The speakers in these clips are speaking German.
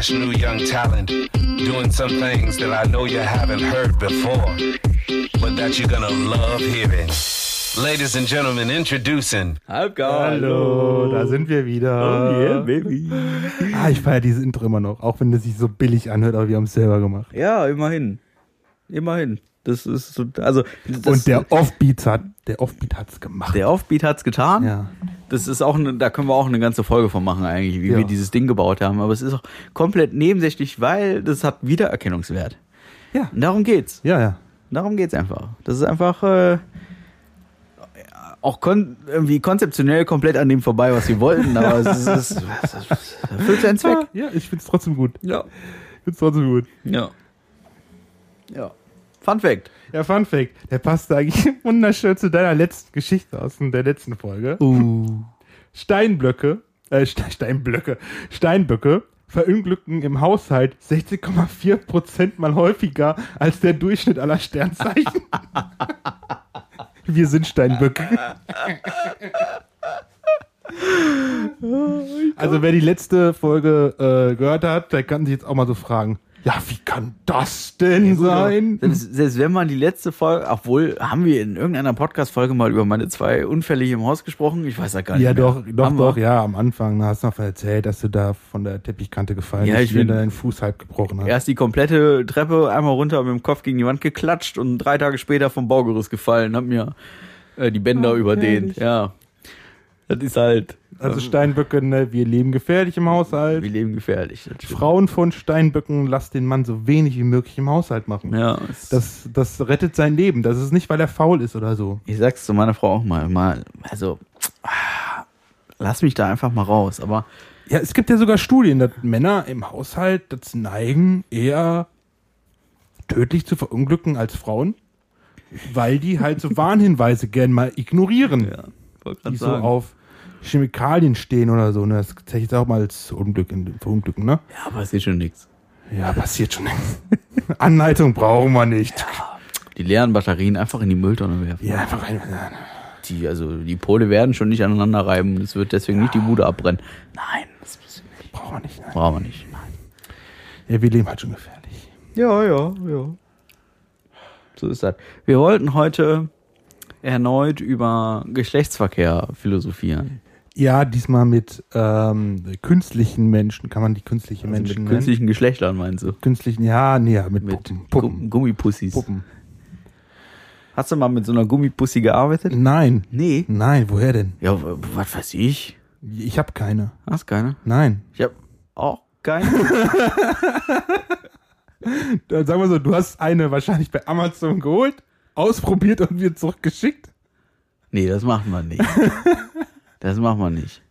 fresh new young talent doing some things that I know you haven't heard before, but that you're gonna love hearing. Ladies and gentlemen, introducing. Halbgar. Hallo, da sind wir wieder. Oh yeah, baby. Ah, ich feiere dieses Intro immer noch, auch wenn es sich so billig anhört, aber wir haben es selber gemacht. Ja, immerhin. Immerhin. Das ist so, also. Und der Offbeat hat, der Offbeat hat's gemacht. der Offbeat hat's getan. ja. Das ist auch, eine, da können wir auch eine ganze Folge von machen eigentlich, wie Ja. wir dieses Ding gebaut haben. Aber es ist auch komplett nebensächlich, weil das hat Wiedererkennungswert. Ja. Und darum geht's. Ja, ja. Darum geht's einfach. Das ist einfach äh, auch kon irgendwie konzeptionell komplett an dem vorbei, was wir wollten, aber es ist, es ist, es erfüllt seinen Zweck. Ja, ich find's trotzdem gut. Ja. Ich find's trotzdem gut. Ja. Ja. Fun Fact. Ja, Fun Fact, der passt eigentlich wunderschön zu deiner letzten Geschichte aus der letzten Folge. Uh. Steinblöcke, äh, Ste- Steinblöcke, Steinböcke verunglücken im Haushalt 60,4 Prozent mal häufiger als der Durchschnitt aller Sternzeichen. Wir sind Steinböcke. Also wer die letzte Folge äh, gehört hat, der kann sich jetzt auch mal so fragen, ja, wie kann das denn sein? Selbst, selbst wenn man die letzte Folge, obwohl, haben wir in irgendeiner Podcast-Folge mal über meine zwei Unfälle hier im Haus gesprochen? Ich weiß ja gar nicht. Ja, mehr. doch, doch, Haben wir? doch, ja, am Anfang hast du noch erzählt, dass du da von der Teppichkante gefallen Ja, bist, ich bin- du deinen Fuß halb gebrochen hast. Erst die komplette Treppe einmal runter mit dem Kopf gegen die Wand geklatscht und drei Tage später vom Baugerüst gefallen, hab mir äh, die Bänder Oh, überdehnt. Ja. Das ist halt. Also Steinböcke, ne, wir leben gefährlich im Haushalt. Wir leben gefährlich. Frauen von Steinböcken, lass den Mann so wenig wie möglich im Haushalt machen. Ja, Das, das rettet sein Leben. Das ist nicht, weil er faul ist oder so. ich sag's zu meiner Frau auch mal, mal, also, lass mich da einfach mal raus, aber Ja, es gibt ja sogar Studien, dass Männer im Haushalt dazu neigen, eher tödlich zu verunglücken als Frauen, weil die halt so Warnhinweise gern mal ignorieren. ja, die so sagen. auf Chemikalien stehen oder so. Ne? Das zähle ich auch mal als Unglück in Verunglücken, ne? ja, passiert schon nichts. Ja, passiert schon nichts. Anleitung brauchen wir nicht. Die leeren Batterien einfach in die Mülltonne werfen. Ja, einfach rein. Die, also die Pole werden schon nicht aneinander reiben. Es wird deswegen nicht die Bude abbrennen. Nein, das Brauchen wir nicht. Ne? brauchen wir nicht. Nein. Ja, wir leben halt schon gefährlich. Ja, ja, ja. So ist das. Wir wollten heute erneut über Geschlechtsverkehr philosophieren. Ja, diesmal mit ähm, künstlichen Menschen. Kann man die künstliche Also Menschen mit nennen? künstlichen Geschlechtern meinst du? Künstlichen, ja, nee, ja, mit, Mit Puppen. Puppen. Gu- Gummipussys. Puppen. Hast du mal mit so einer Gummipussi gearbeitet? Nein. Nee. Nein, woher denn? Ja, was weiß ich? Ich habe keine. Hast keine? Nein. Ich hab auch keine. Dann sagen wir so, du hast eine wahrscheinlich bei Amazon geholt, ausprobiert und wieder zurückgeschickt. Nee, das macht man nicht. Das macht man nicht.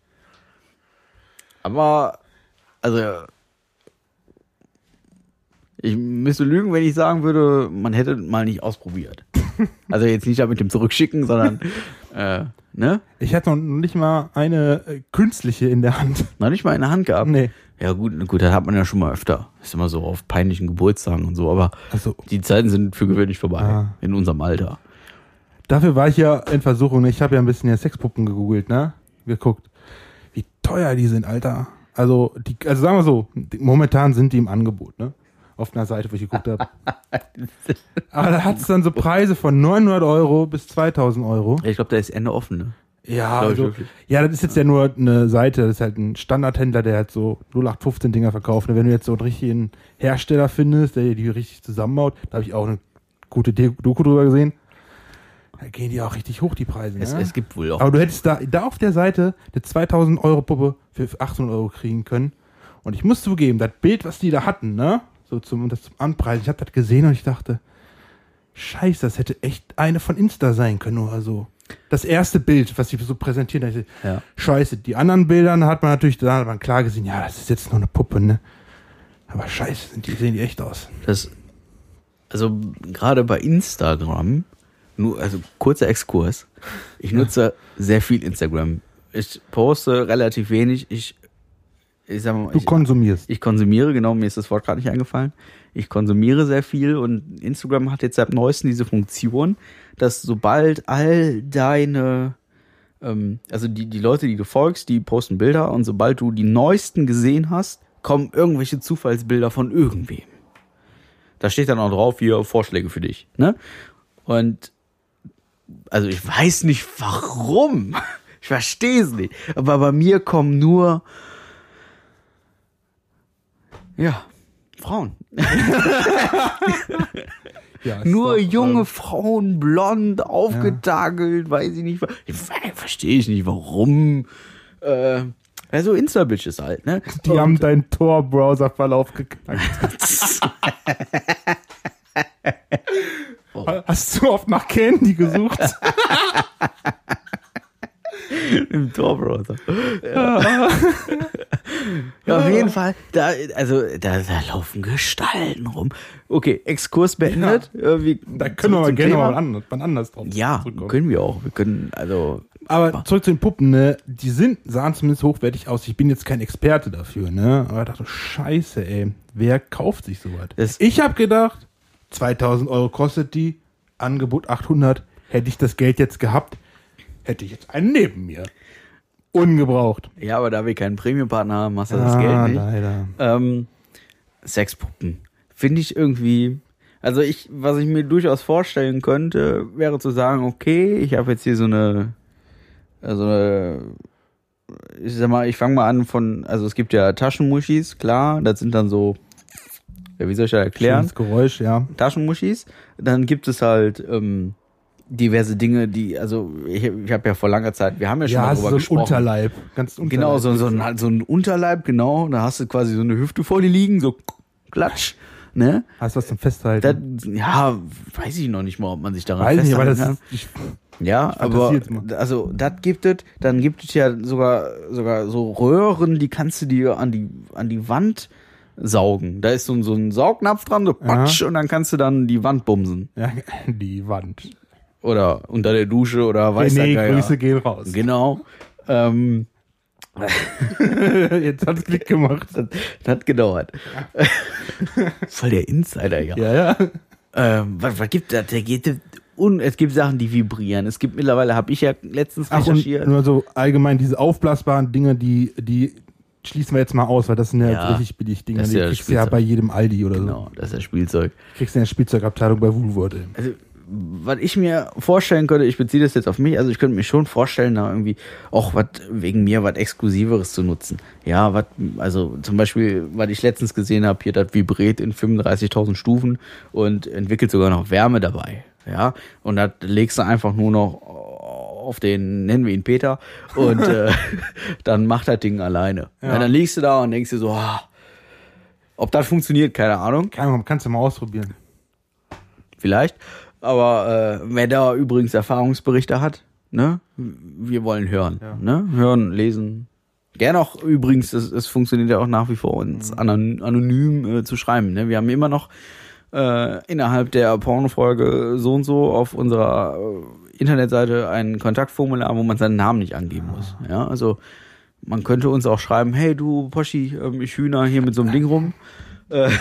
Aber, also, ich müsste lügen, wenn ich sagen würde, man hätte mal nicht ausprobiert. Also jetzt nicht mit dem Zurückschicken, sondern, äh, ne? Ich hatte noch nicht mal eine äh, künstliche in der Hand. Noch nicht mal in der Hand gehabt. Nee. Ja gut, gut, das hat man ja schon mal öfter. Ist immer so auf peinlichen Geburtstagen und so, aber Also, die Zeiten sind für gewöhnlich vorbei. Ah. In unserem Alter. dafür war ich ja in Versuchung. Ich habe ja ein bisschen ja Sexpuppen gegoogelt, ne? Geguckt, wie teuer die sind, Alter. Also, die, also sagen wir so, die, momentan sind die im Angebot, ne? Auf einer Seite, wo ich geguckt habe. Aber da hat es dann so Preise von 900 Euro bis 2000 Euro. Ich glaube, da ist Ende offen, ne? Ja, also, ja, das ist jetzt ja nur eine Seite, das ist halt ein Standardhändler, der halt so 0815 Dinger verkauft. Und wenn du jetzt so einen richtigen Hersteller findest, der die richtig zusammenbaut, da habe ich auch eine gute Doku drüber gesehen, da gehen die auch richtig hoch, die Preise. Es, ne? es gibt wohl auch. Aber du hättest da, da auf der Seite eine 2000 Euro Puppe für 800 Euro kriegen können. Und ich muss zugeben, das Bild, was die da hatten, ne, so zum, das zum Anpreisen, ich habe das gesehen und ich dachte, scheiße, das hätte echt eine von Insta sein können oder so. Das erste Bild, was sie so präsentieren, da dachte Ja. scheiße. Die anderen Bildern hat man natürlich, da hat man klar gesehen, ja, das ist jetzt nur eine Puppe, ne. Aber scheiße, die, sehen die echt aus. Das, also gerade bei Instagram, nur, also kurzer Exkurs. Ich nutze sehr viel Instagram. Ich poste relativ wenig. Ich, ich sag mal, Du ich, konsumierst. ich konsumiere, genau, mir ist das Wort gerade nicht eingefallen. Ich konsumiere sehr viel und Instagram hat jetzt seit neuestem diese Funktion, dass sobald all deine, ähm, also die, die Leute, die du folgst, die posten Bilder und sobald du die neuesten gesehen hast, kommen irgendwelche Zufallsbilder von irgendwem. Da steht dann auch drauf, hier Vorschläge für dich. Ne? Und also ich weiß nicht warum. Ich verstehe es nicht. Aber bei mir kommen nur ja, Frauen. Ja, Nur doch, junge ähm, Frauen, blond, aufgetagelt, weiß ich nicht. Ich, verstehe ich nicht, warum. Äh, also Insta-Bitches halt, ne? die haben deinen Tor-Browser-Verlauf geknackt. Hast du oft nach Candy gesucht? Im Tor-Browser. Ja. ja, auf jeden Fall. Da, also, da, da laufen Gestalten rum. Okay, Exkurs beendet. Irgendwie Da können wir mal gerne Thema. mal anders, wann anders drauf Ja, können wir auch. Wir können, also, Aber zurück zu den Puppen, ne? Die sind, sahen zumindest hochwertig aus. Ich bin jetzt kein Experte dafür, ne? Aber ich dachte, scheiße, ey. Wer kauft sich sowas? Ich habe gedacht, 2000 Euro kostet die, Angebot 800. Hätte ich das Geld jetzt gehabt, hätte ich jetzt einen neben mir. Ungebraucht. ja, aber da wir keinen Premium-Partner haben, hast du das Ah, Geld nicht. leider. Ähm, Sexpuppen. Finde ich irgendwie. Also ich, was ich mir durchaus vorstellen könnte, wäre zu sagen, okay, ich habe jetzt hier so eine, also eine, ich sag mal, ich fange mal an von, also es gibt ja Taschenmuschis, klar, das sind dann so, ja, wie soll ich das erklären? Schönes Geräusch, ja. Taschenmuschis. Dann gibt es halt ähm, diverse Dinge, die, also ich, ich habe ja vor langer Zeit, wir haben ja schon Ja, mal du drüber so ein gesprochen. Unterleib. Ganz Unterleib. Genau, so, so, ein, so ein Unterleib, genau. Da hast du quasi so eine Hüfte vor dir liegen, so klatsch. Ne? Hast was zum Festhalten. Das, ja, weiß ich noch nicht mal, ob man sich daran Weiß nicht, aber das festhalten ist, ich. Ja, aber jetzt mal. also das gibt es, dann gibt es ja sogar sogar so Röhren, die kannst du dir an die an die Wand saugen. Da ist so, ein- so ein Saugnapf dran, so patsch, und dann kannst du dann die Wand bumsen. ja, die Wand. Oder unter der Dusche oder weiß nee, Geier. Grüße gehen raus. Genau. Ähm, Jetzt hat's Klick gemacht. das, das hat gedauert. Voll der Insider, ja. Ja, ja. Ähm, was, was gibt das? Der geht, und es gibt Sachen, die vibrieren. Es gibt mittlerweile, habe ich ja letztens Ach, und recherchiert. nur so allgemein diese aufblasbaren Dinge, die, die schließen wir jetzt mal aus, weil das sind ja, Ja, richtig billig Dinge. das ist Die ja kriegst du ja Spielzeug. bei jedem Aldi oder so. genau, das ist das Spielzeug. Kriegst du in der Spielzeugabteilung bei Woolworth. Also, was ich mir vorstellen könnte, ich beziehe das jetzt auf mich, also ich könnte mir schon vorstellen, da irgendwie auch was wegen mir was Exklusiveres zu nutzen. Ja, was, also zum Beispiel, was ich letztens gesehen habe, hier das vibriert in 35.000 Stufen und entwickelt sogar noch Wärme dabei. Ja, und das legst du einfach nur noch auf den, nennen wir ihn Peter, und äh, dann macht das Ding alleine. Ja. Ja. dann liegst du da und denkst dir so, ah, ob das funktioniert, keine Ahnung. Keine Ahnung, kannst du mal ausprobieren. vielleicht. Aber äh, wer da übrigens Erfahrungsberichte hat, ne, wir wollen hören, Ja. ne, hören, lesen. Gerne auch übrigens, es, es funktioniert ja auch nach wie vor, uns anon anonym äh, zu schreiben. Ne? Wir haben immer noch äh, innerhalb der Pornofolge so und so auf unserer äh, Internetseite ein Kontaktformular, wo man seinen Namen nicht angeben muss. Ja, also man könnte uns auch schreiben, hey du Poschi, ähm, ich hühner hier mit so einem Ding rum. Äh,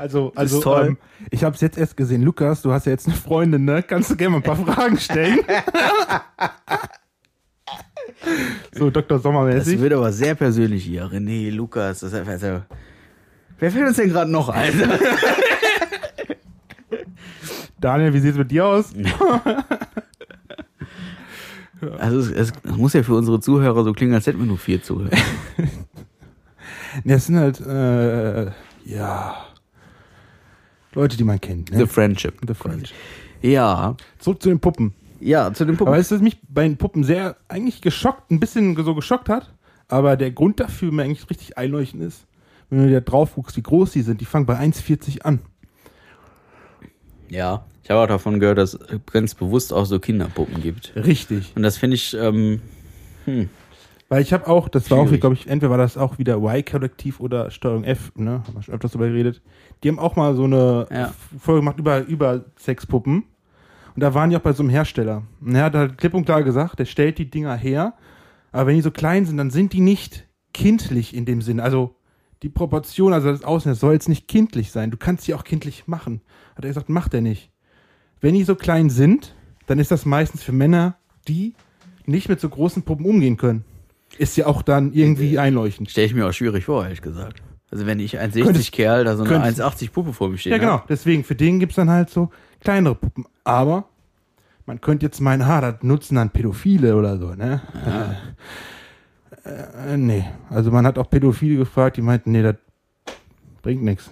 Also, also. Ähm, ich habe es jetzt erst gesehen. Lukas, du hast ja jetzt eine Freundin, ne? Kannst du gerne mal ein paar Fragen stellen? so, Dr. Das Sommermäßig. wird aber sehr persönlich hier. René, Lukas, das ist also, Wer fällt uns denn gerade noch ein? Daniel, wie sieht's mit dir aus? Also es, es, muss ja für unsere Zuhörer so klingen, als hätten wir nur vier Zuhörer. Ja, es sind halt, äh, ja, Leute, die man kennt. The Ne? Friendship. The Friendship. Ja, Zurück zu den Puppen. ja, zu dem Punkt. Aber es ist mich bei den Puppen sehr eigentlich geschockt, ein bisschen so geschockt hat. Aber der Grund dafür mir eigentlich richtig einleuchtend ist, wenn du da drauf guckst, wie groß die sind, die fangen bei 1,40 an. Ja, ich habe auch davon gehört, dass es ganz bewusst auch so Kinderpuppen gibt. Richtig. Und das finde ich, ähm, Weil ich habe auch, das war auch, Schwierig. glaube ich, entweder war das auch wieder Y-Kollektiv oder Steuerung F, ne? Haben wir schon öfters darüber geredet. Die haben auch mal so eine Ja. Folge gemacht über, über Sexpuppen. Und da waren die auch bei so einem Hersteller. Und er hat halt klipp und klar gesagt, der stellt die Dinger her, aber wenn die so klein sind, dann sind die nicht kindlich in dem Sinn. Also die Proportion, also das Aussehen, das soll jetzt nicht kindlich sein. Du kannst die auch kindlich machen. Hat er gesagt, macht er nicht. Wenn die so klein sind, dann ist das meistens für Männer, die nicht mit so großen Puppen umgehen können. Ist ja auch dann irgendwie einleuchtend. stelle ich mir auch schwierig vor, ehrlich gesagt. Also wenn ich 1,60 Könntest- Kerl da so eine könntest- 1,80 Puppe vor mir steht. Ja, genau. Deswegen, für den gibt's dann halt so kleinere Puppen. Aber man könnte jetzt meinen, ha, das nutzen dann Pädophile oder so, ne? Äh, äh, nee. Also man hat auch Pädophile gefragt, die meinten, nee, das bringt nichts.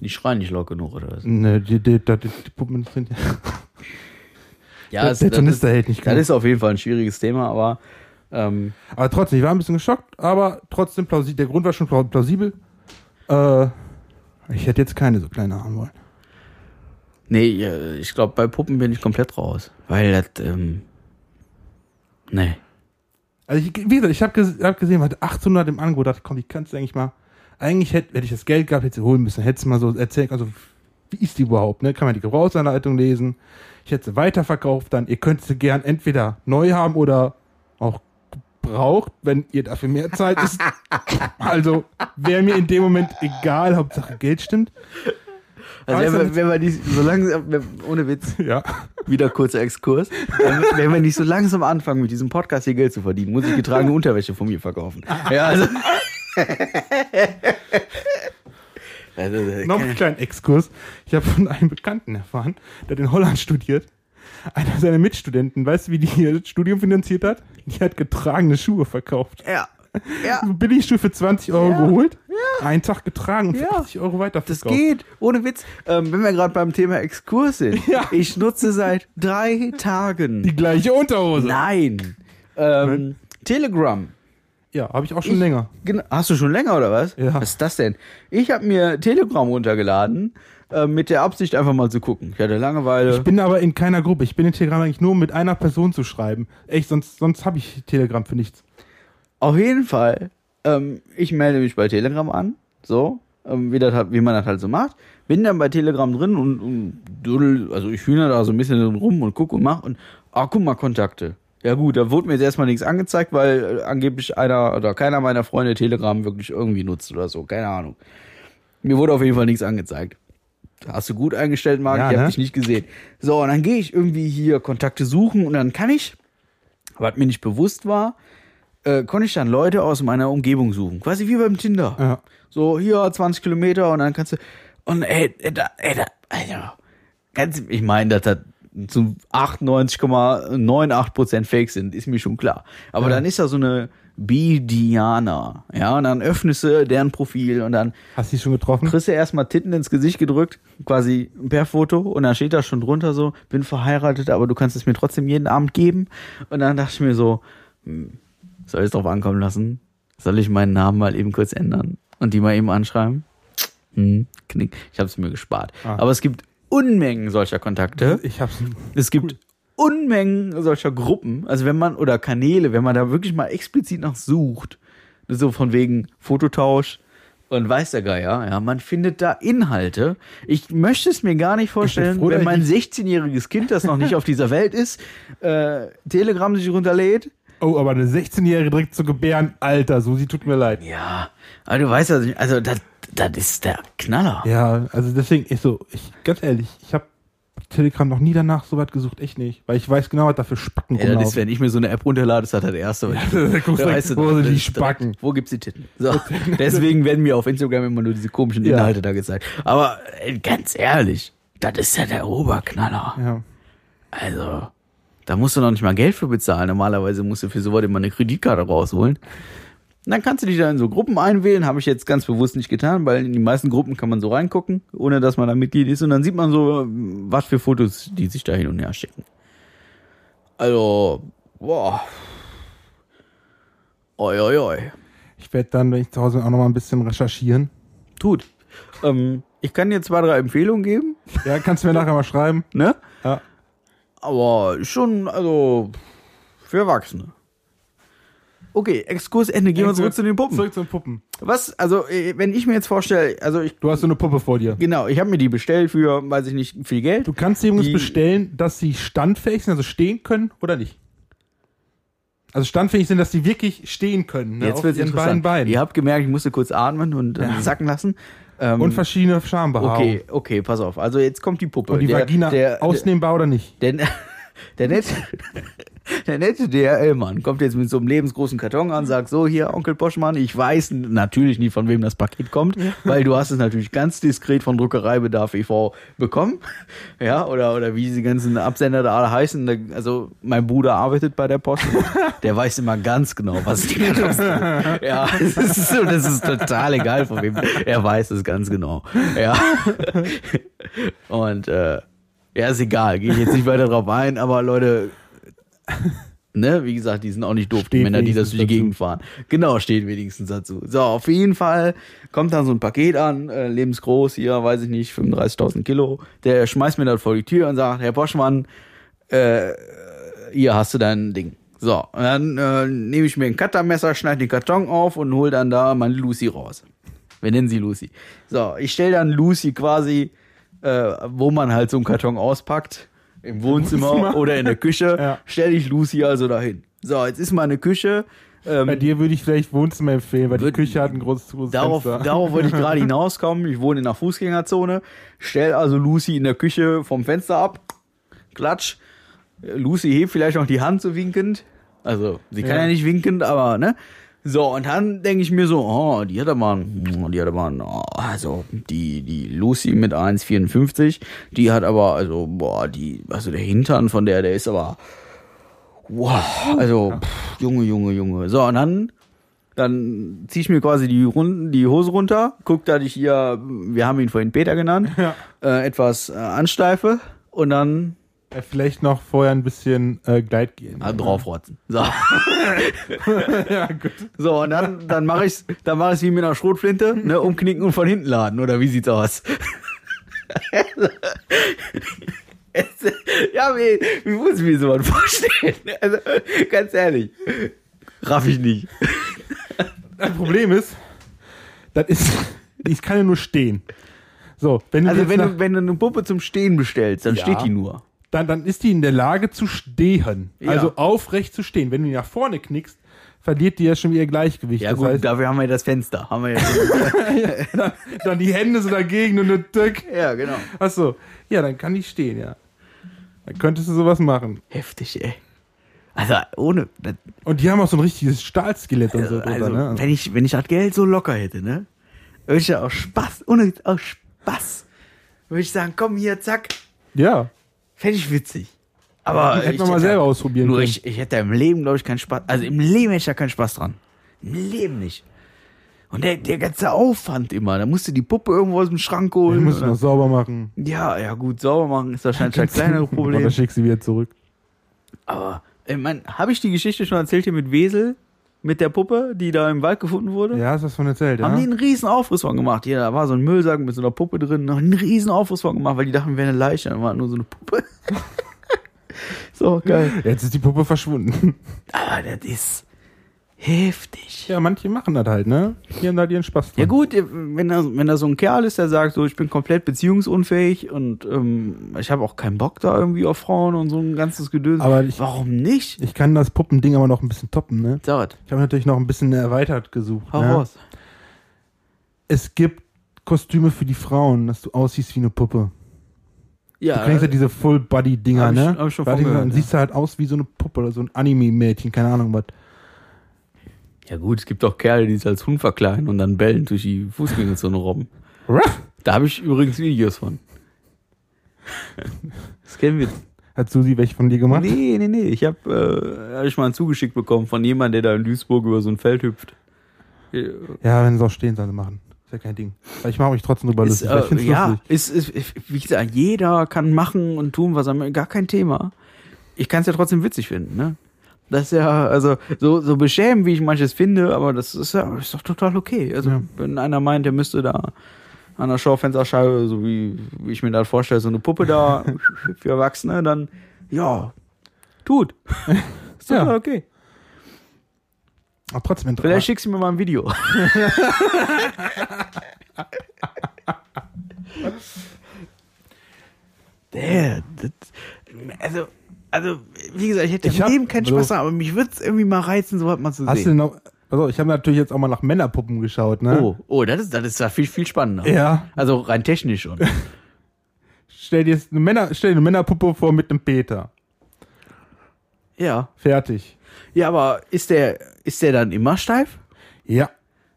Die schreien nicht laut genug oder was? Ne, die, die, die, die, die Puppen sind Ja, der, das, der das, Tornister ist, hält nicht das genug. ist auf jeden Fall ein schwieriges Thema, aber ähm, Aber trotzdem, ich war ein bisschen geschockt, aber trotzdem plausibel. Der Grund war schon plau- plausibel. Äh, ich hätte jetzt keine so kleine haben wollen. nee, ja, ich glaube, bei Puppen bin ich komplett raus. Weil das, ähm, nee. Also ich, wie gesagt, ich habe ges hab gesehen, man hat 800 im Angebot, dachte, komm, wie kannst du eigentlich mal, eigentlich hätte, hätte ich das Geld gehabt, hätte sie holen müssen, hätte mal so erzählt, also wie ist die überhaupt, ne? Kann man die Gebrauchsanleitung lesen? Ich hätte sie weiterverkauft, dann, ihr könnt sie gern entweder neu haben oder auch gebraucht, wenn ihr dafür mehr Zeit ist. also wäre mir in dem Moment egal, Hauptsache Geld stimmt. Also wenn, wenn wir nicht so langsam, ohne Witz, Ja. wieder kurzer Exkurs, wenn, wir- wenn wir nicht so langsam anfangen, mit diesem Podcast hier Geld zu verdienen, muss ich getragene Unterwäsche von mir verkaufen. Ja, also. also äh, Noch einen kleinen Exkurs. Ich habe von einem Bekannten erfahren, der hat in Holland studiert. Einer seiner Mitstudenten, weißt du, wie die ihr Studium finanziert hat? Die hat getragene Schuhe verkauft. ja, ja, Billigschuhe für 20 Euro Ja. geholt, einen Tag getragen und für Ja. 80 Euro das weiterverkauft. geht, ohne Witz. Ähm, wenn wir gerade beim Thema Exkurs sind, Ja. ich nutze seit drei Tagen. Die gleiche Unterhose. Nein. Ähm, Telegram. Ja, habe ich auch schon Ich- länger. Hast du schon länger oder was? Ja. Was ist das denn? Ich habe mir Telegram runtergeladen, äh, mit der Absicht einfach mal zu gucken. Ich hatte Langeweile. Ich bin aber in keiner Gruppe. Ich bin in Telegram eigentlich nur um mit einer Person zu schreiben. Echt, sonst, sonst habe ich Telegram für nichts. Auf jeden Fall, ähm, ich melde mich bei Telegram an, so, ähm, wie, das, halt- wie man das halt so macht. Bin dann bei Telegram drin und, und duddel, also ich hühner da so ein bisschen rum und guck und mach und, ah, guck mal, Kontakte. Ja gut, da wurde mir jetzt erstmal nichts angezeigt, weil äh, angeblich einer oder keiner meiner Freunde Telegram wirklich irgendwie nutzt oder so, keine Ahnung. Mir wurde auf jeden Fall nichts angezeigt. Hast du gut eingestellt, Marc? Ja, ich habe ne? dich nicht gesehen. So, und dann gehe ich irgendwie hier Kontakte suchen und dann kann ich, was mir nicht bewusst war, äh, konnte ich dann Leute aus meiner Umgebung suchen. Quasi wie beim Tinder. Ja. So, hier 20 Kilometer und dann kannst du. Und ey, ey, da, ey, da, Alter, ganz, ich meine, dass das zu 98,98% Fake sind, ist mir schon klar. Aber dann ist da so eine Bidiana, ja, und dann öffnest du deren Profil und dann Hast du die schon getroffen? kriegst du erstmal Titten ins Gesicht gedrückt, quasi per Foto, und dann steht da schon drunter so, bin verheiratet, aber du kannst es mir trotzdem jeden Abend geben. Und dann dachte ich mir so, hm, soll ich es drauf ankommen lassen? Soll ich meinen Namen mal eben kurz ändern und die mal eben anschreiben? Hm, knick. Ich habe es mir gespart. Ah. Aber es gibt Unmengen solcher Kontakte. Ich hab's. Es gibt Unmengen solcher Gruppen, also wenn man, oder Kanäle, wenn man da wirklich mal explizit nach sucht, so von wegen Fototausch und weiß der Geier, ja, man findet da Inhalte. Ich möchte es mir gar nicht vorstellen, froh, wenn mein ich 16-jähriges Kind, das noch nicht auf dieser Welt ist, äh, Telegram sich runterlädt. Oh, aber eine 16-Jährige direkt zu gebären, Alter, Susi, tut mir leid. Ja, aber du weißt ja, also das, das ist der Knaller. Ja, also deswegen, ich so, ich, ganz ehrlich, ich habe Telegram noch nie danach so weit gesucht, echt nicht. Weil ich weiß genau, was da für Spacken Ja, das ist, wenn ich mir so eine App runterlade, ist das das erste. was ich- da guckst Da direkt, weißt du, wo sind die direkt, Spacken? Wo gibt's die Titten? So. Deswegen werden mir auf Instagram immer nur diese komischen Ja. Inhalte da gezeigt. Aber äh, ganz ehrlich, das ist ja der Oberknaller. Ja. Also, da musst du noch nicht mal Geld für bezahlen. Normalerweise musst du für sowas immer eine Kreditkarte rausholen. Und dann kannst du dich da in so Gruppen einwählen. Habe ich jetzt ganz bewusst nicht getan, weil in die meisten Gruppen kann man so reingucken, ohne dass man da Mitglied ist. Und dann sieht man so, was für Fotos die sich da hin und her schicken. Also, boah. Oi, oi, oi. Ich werde dann, wenn ich zu Hause bin, auch noch mal ein bisschen recherchieren. Tut. Ähm, ich kann dir zwei, drei Empfehlungen geben, Ja, kannst du mir nachher mal schreiben. ne? Ja. Aber schon, also, für Erwachsene. Okay, Exkursende, gehen wir zurück zu den Puppen. Zurück zu den Puppen. Was, also, äh, wenn ich mir jetzt vorstelle, also ich, Du hast so eine Puppe vor dir. genau, ich habe mir die bestellt für, weiß ich nicht, viel Geld. Du kannst sie übrigens Die- bestellen, dass sie standfähig sind, also stehen können oder nicht. Also standfähig sind, dass sie wirklich stehen können. Ne, Jetzt ihren interessant. beiden Beinen. Ihr habt gemerkt, ich musste kurz atmen und äh, sacken lassen. Ähm, Und verschiedene Schambehaarungen. okay, okay, pass auf. Also jetzt kommt die Puppe. Und die der, Vagina der, ausnehmbar oder nicht? Der, der, net, Der nette DHL-Mann kommt jetzt mit so einem lebensgroßen Karton an, sagt so, hier, Onkel Poschmann, ich weiß natürlich nicht, von wem das Paket kommt, weil du hast es natürlich ganz diskret von Druckereibedarf e.V. bekommen. Ja, oder, oder wie diese ganzen Absender da alle heißen. Also, mein Bruder arbeitet bei der Post. Der weiß immer ganz genau, was die Kartons sind. Ja, das ist, so, das ist total egal, von wem. Er weiß es ganz genau. Ja. Und, äh, ja, ist egal, gehe ich jetzt nicht weiter drauf ein, aber Leute, ne, wie gesagt, die sind auch nicht doof, die Steht Männer, die das durch die. Gegend fahren. Genau, steht wenigstens dazu. So, auf jeden Fall kommt dann so ein Paket an, äh, lebensgroß, hier, weiß ich nicht, 35.000 Kilo. Der schmeißt mir das vor die Tür und sagt, Herr Boschmann, äh, hier hast du dein Ding. So, dann äh, nehme ich mir ein Cuttermesser, schneide den Karton auf und hole dann da meine Lucy raus. Wir nennen sie Lucy. So, ich stelle dann Lucy quasi, äh, wo man halt so einen Karton auspackt, im Wohnzimmer, Wohnzimmer. oder in der Küche, Ja. stelle ich Lucy also dahin. So, jetzt ist meine Küche. Ähm, Bei dir würde ich vielleicht Wohnzimmer empfehlen, weil die Küche hat ein großes, großes Darauf, Fenster. darauf wollte ich gerade hinauskommen. Ich wohne in der Fußgängerzone. Stell also Lucy in der Küche vom Fenster ab. Klatsch. Lucy hebt vielleicht noch die Hand so winkend. Also, sie kann ja, Ja. nicht winkend, aber, ne? So, und dann denke ich mir so, oh, die hat aber, einen- die hat aber, oh, also, die, die Lucy mit 1,54, die hat aber, also, boah, die, also der Hintern von der, der ist aber, wow, also, pff, Junge, Junge, Junge. So, und dann dann ziehe ich mir quasi die, Runden, die Hose runter, guck, dass ich hier, wir haben ihn vorhin Peter genannt, Ja. äh, etwas äh, ansteife und dann Vielleicht noch vorher ein bisschen äh, Gleitgel. äh, draufrotzen. So. ja, gut. so, und dann, dann mache ich's, dann mach ich's wie mit einer Schrotflinte, ne, umknicken und von hinten laden, oder wie sieht's aus? ja, wie, wie muss ich mir sowas vorstellen? Also, ganz ehrlich, raff ich nicht. Das Problem ist, das ist, ich kann ja nur stehen. So, wenn du Also, wenn nach, du, wenn du eine Puppe zum Stehen bestellst, dann Ja. steht die nur. Dann, dann ist die in der Lage zu stehen. Ja. Also aufrecht zu stehen. Wenn du nach vorne knickst, verliert die ja schon wieder ihr Gleichgewicht. Ja das gut, heißt, dafür haben wir ja das Fenster. Haben wir ja, dann, dann die Hände so dagegen und eine Tück. ja, genau. Achso, ja, dann kann die stehen, ja. Dann könntest du sowas machen. Heftig, ey. Also ohne, Und die haben auch so ein richtiges Stahlskelett und so also, drüber, ne? wenn ich, wenn ich das Geld so locker hätte, ne, würde ich ja aus Spaß, ohne, aus Spaß, würde ich sagen, komm hier, zack, Ja. Fände ich witzig. Aber ich wir mal selber ausprobieren Nur können. ich, ich hätte im Leben, glaube ich, keinen Spaß. Also im Leben hätte ich da keinen Spaß dran. Im Leben nicht. Und der, der ganze Aufwand immer, da musst du die Puppe irgendwo aus dem Schrank holen. muss oder- noch sauber machen. ja, ja gut, sauber machen ist wahrscheinlich das kleinere Problem. Oder schick sie wieder zurück. Aber, ich mein, habe ich die Geschichte schon erzählt hier mit Wesel? Mit der Puppe, die da im Wald gefunden wurde? Ja, hast du was von erzählt, Haben ja? die einen riesen Aufriss von gemacht. Hier, da war so ein Müllsack mit so einer Puppe drin. Noch einen riesen Aufriss von gemacht, weil die dachten, wir wären eine Leiche. Dann war nur so eine Puppe. so, geil. Jetzt ist die Puppe verschwunden. Aber das ist heftig. Ja, manche machen das halt, ne? Die haben da ihren Spaß dran. Ja gut, wenn da, wenn da so ein Kerl ist, der sagt, so ich bin komplett beziehungsunfähig und ähm, ich habe auch keinen Bock da irgendwie auf Frauen und so ein ganzes Gedöns. Aber ich- Warum nicht? Ich kann das Puppending aber noch ein bisschen toppen, ne? Sag Ich habe natürlich noch ein bisschen erweitert gesucht. hau ne? raus. Es gibt Kostüme für die Frauen, dass du aussiehst wie eine Puppe. Ja, Du kennst ja diese Full-Body-Dinger, Hab ich- ne? hab ich schon Da gehört, ja. siehst du halt aus wie so eine Puppe oder so ein Anime-Mädchen, keine Ahnung was. Ja gut, es gibt auch Kerle, die sich als Hund verkleiden und dann bellen durch die Fußgängerzone robben. Da habe ich übrigens Videos von. Das kennen wir. Hat Susi welche von dir gemacht? Nee, nee, nee. Ich habe äh, hab ich mal einen zugeschickt bekommen von jemandem, der da in Duisburg über so ein Feld hüpft. Äh, Ja, wenn sie auch stehen sollen, machen. Ist ja kein Ding. Ich mache mich trotzdem drüber lustig. ich äh, find's ja, lustig. ist, ist, wie gesagt, jeder kann machen und tun, was er will. Gar kein Thema. Ich kann es ja trotzdem witzig finden, ne? Das ist ja, also, so, so beschämend, wie ich manches finde, aber das ist ja, ist doch total okay. Also, Ja. wenn einer meint, der müsste da an der Schaufensterscheibe, so wie, wie ich mir das vorstelle, so eine Puppe da für Erwachsene, dann, ja, tut. ist total Ja. okay. Aber trotzdem Vielleicht schickst du mir mal ein Video. Der, das, also, also, wie gesagt, ich hätte Ich im hab- Leben keinen also- Spaß daran, aber mich würde es irgendwie mal reizen, so was mal zu Hast du sehen. noch. Also, ich habe natürlich jetzt auch mal nach Männerpuppen geschaut, ne? Oh, oh, das ist, das ist ja viel, viel spannender. Ja. Also rein technisch schon. Stell dir jetzt eine, Männer, stell dir eine Männerpuppe vor mit einem Peter. Ja. Fertig. Ja, aber ist der, ist der dann immer steif? Ja.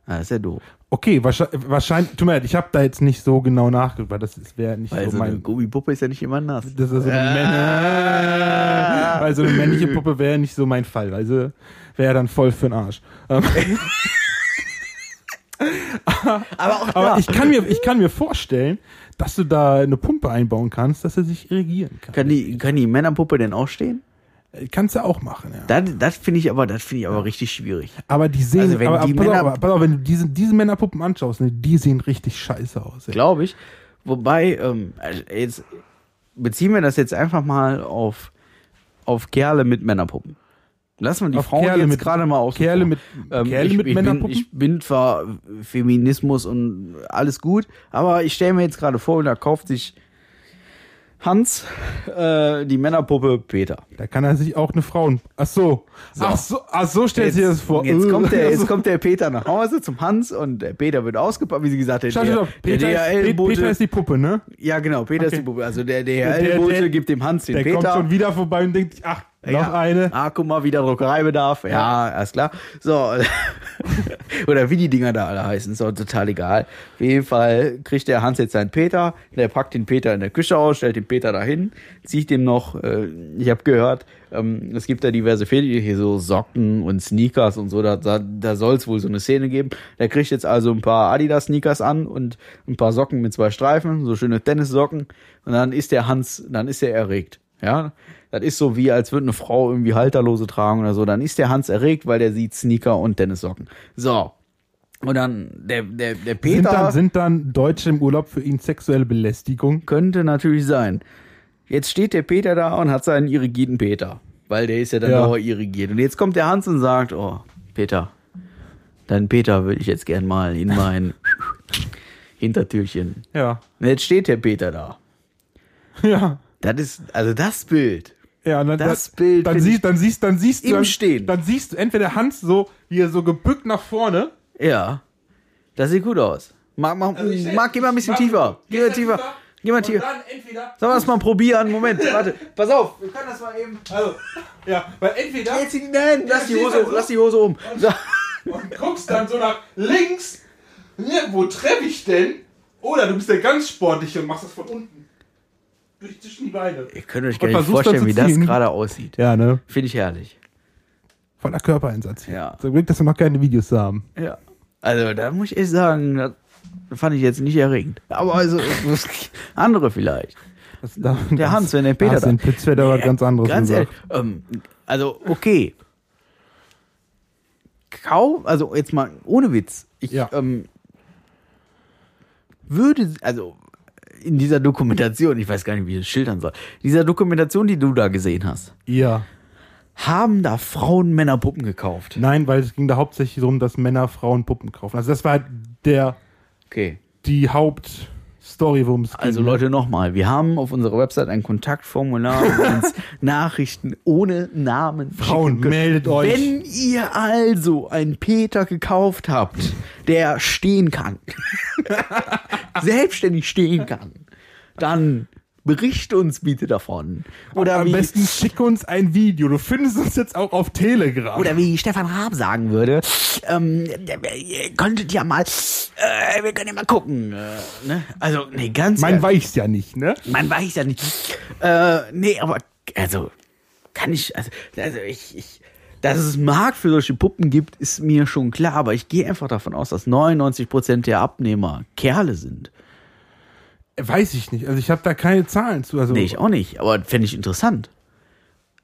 Ah, ist ja doof. Okay, wahrscheinlich, wahrscheinlich tut mir leid, ich habe da jetzt nicht so genau nachgeguckt, weil das wäre nicht Weil so so eine mein. Gummipuppe ist ja nicht immer nass. Das ist so eine, Männer, weil so eine männliche Puppe wäre nicht so mein Fall. Also wäre dann voll für den Arsch. Ähm, Aber auch aber ich kann, mir, ich kann mir vorstellen, dass du da eine Pumpe einbauen kannst, dass er sich irrigieren kann. kann die, kann die Männerpuppe denn auch stehen? Kannst du auch machen, ja. Das, das finde ich aber, das finde ich aber richtig schwierig. Aber die sehen, Also wenn aber, die pass, Männer- auf, aber pass auf, wenn du diese, diese Männerpuppen anschaust, ne, die sehen richtig scheiße aus. Glaube ich. Wobei, ähm, also jetzt beziehen wir das jetzt einfach mal auf, auf Kerle mit Männerpuppen. Lassen wir die Auf Frauen Kerle jetzt gerade mal aus. Kerle mit, Kerle ich, mit ich Männerpuppen? Bin, ich bin zwar Feminismus und alles gut, aber ich stelle mir jetzt gerade vor, da kauft sich Hans äh, die Männerpuppe Peter. da kann er sich auch eine Frauen. Ach so. Ach so, ach so stellt sich das vor. Jetzt kommt, der, also- jetzt kommt der Peter nach Hause zum Hans und der Peter wird ausgepackt, wie sie gesagt hat. Schau, Der, der Peter, ist. Peter ist die Puppe, ne? Ja, genau, Peter ist Okay. die Puppe. Also der Der- DHL-Bote der- gibt dem Hans den Der Peter. kommt schon wieder vorbei und denkt, ach, noch ja. eine. Ah, guck mal, wieder Druckereibedarf. Ja, alles klar. So. Oder wie die Dinger da alle heißen, ist auch total egal. Auf jeden Fall kriegt der Hans jetzt seinen Peter. Der packt den Peter in der Küche aus, stellt den Peter dahin, zieht dem noch, äh, ich habe gehört, ähm, es gibt da diverse Fälle, hier so Socken und Sneakers und so, da, da, da soll es wohl so eine Szene geben. Der kriegt jetzt also ein paar Adidas-Sneakers an und ein paar Socken mit zwei Streifen, so schöne Tennissocken. Und dann ist der Hans, dann ist er erregt. Ja, das ist so wie, als würde eine Frau irgendwie Halterlose tragen oder so. Dann ist der Hans erregt, weil der sieht Sneaker und Tennissocken. So. Und dann der, der, der Sind Peter dann, sind dann Deutsche im Urlaub für ihn sexuelle Belästigung? könnte natürlich sein. Jetzt steht der Peter da und hat seinen irrigierten Peter. Weil der ist ja dann Ja. dauer irrigiert. Und jetzt kommt der Hans und sagt, oh, Peter, deinen Peter würde ich jetzt gern mal in mein Hintertürchen. Ja. Und jetzt steht der Peter da. Ja. Das ist, also das Bild. Ja, dann, Das Bild dann siehst, dann siehst, dann siehst du, dann, Stehen. dann siehst du entweder Hans so, wie er so gebückt nach vorne. Ja. Das sieht gut aus. Marc, mach, Marc, geh mal ein bisschen tiefer. Geh mal tiefer. Geh mal tiefer. Sollen wir das mal probieren? Moment, warte. Pass auf. Wir können das mal eben. also, ja, weil entweder Jetzt, nein, lass die Hose, lass die Hose um. So. und guckst dann so nach links, ne, wo treffe ich denn? Oder du bist ja ganz sportlich und machst das von unten. Durch zwischen die Beine. Ihr könnt euch gar nicht vorstellen, wie das gerade aussieht. Ja, ne? Finde ich herrlich. Voller Körpereinsatz. Ja. So Glück, dass wir noch keine Videos haben. Ja. Also, da muss ich echt sagen, das fand ich jetzt nicht erregend. Aber also, andere vielleicht. Das, da, Der Hans, wenn der Peter das da. in Pitzwetter was ganz anderes Ganz ehrlich, ähm, also, okay. Kaum, also jetzt mal ohne Witz. Ich Ja. ähm, würde, also in dieser Dokumentation, ich weiß gar nicht, wie ich das schildern soll, dieser Dokumentation, die du da gesehen hast, Ja. haben da Frauen Männerpuppen gekauft. Nein, weil es ging da hauptsächlich darum, dass Männer Frauen Puppen kaufen. Also das war halt der, Okay. die Hauptstory, ging. Also Leute, nochmal, wir haben auf unserer Website ein Kontaktformular, wo ihr uns Nachrichten ohne Namen Frauen, meldet euch. Wenn ihr also einen Peter gekauft habt, der stehen kann, selbstständig stehen kann, dann bericht uns bitte davon. Oder Am wie, besten schick uns ein Video. Du findest uns jetzt auch auf Telegram. oder wie Stefan Raab sagen würde, ähm, ihr könntet ja mal, äh, wir können ja mal gucken. Äh, ne? Also, nee, ganz Man ehrlich. weiß ja nicht, ne? Man weiß ja nicht. Äh, nee, aber also kann ich, also, also ich, ich, dass es einen Markt für solche Puppen gibt, ist mir schon klar, aber ich gehe einfach davon aus, dass 99% der Abnehmer Kerle sind. Weiß ich nicht. Also ich habe da keine Zahlen zu. Also Nee, ich auch nicht, aber fände ich interessant.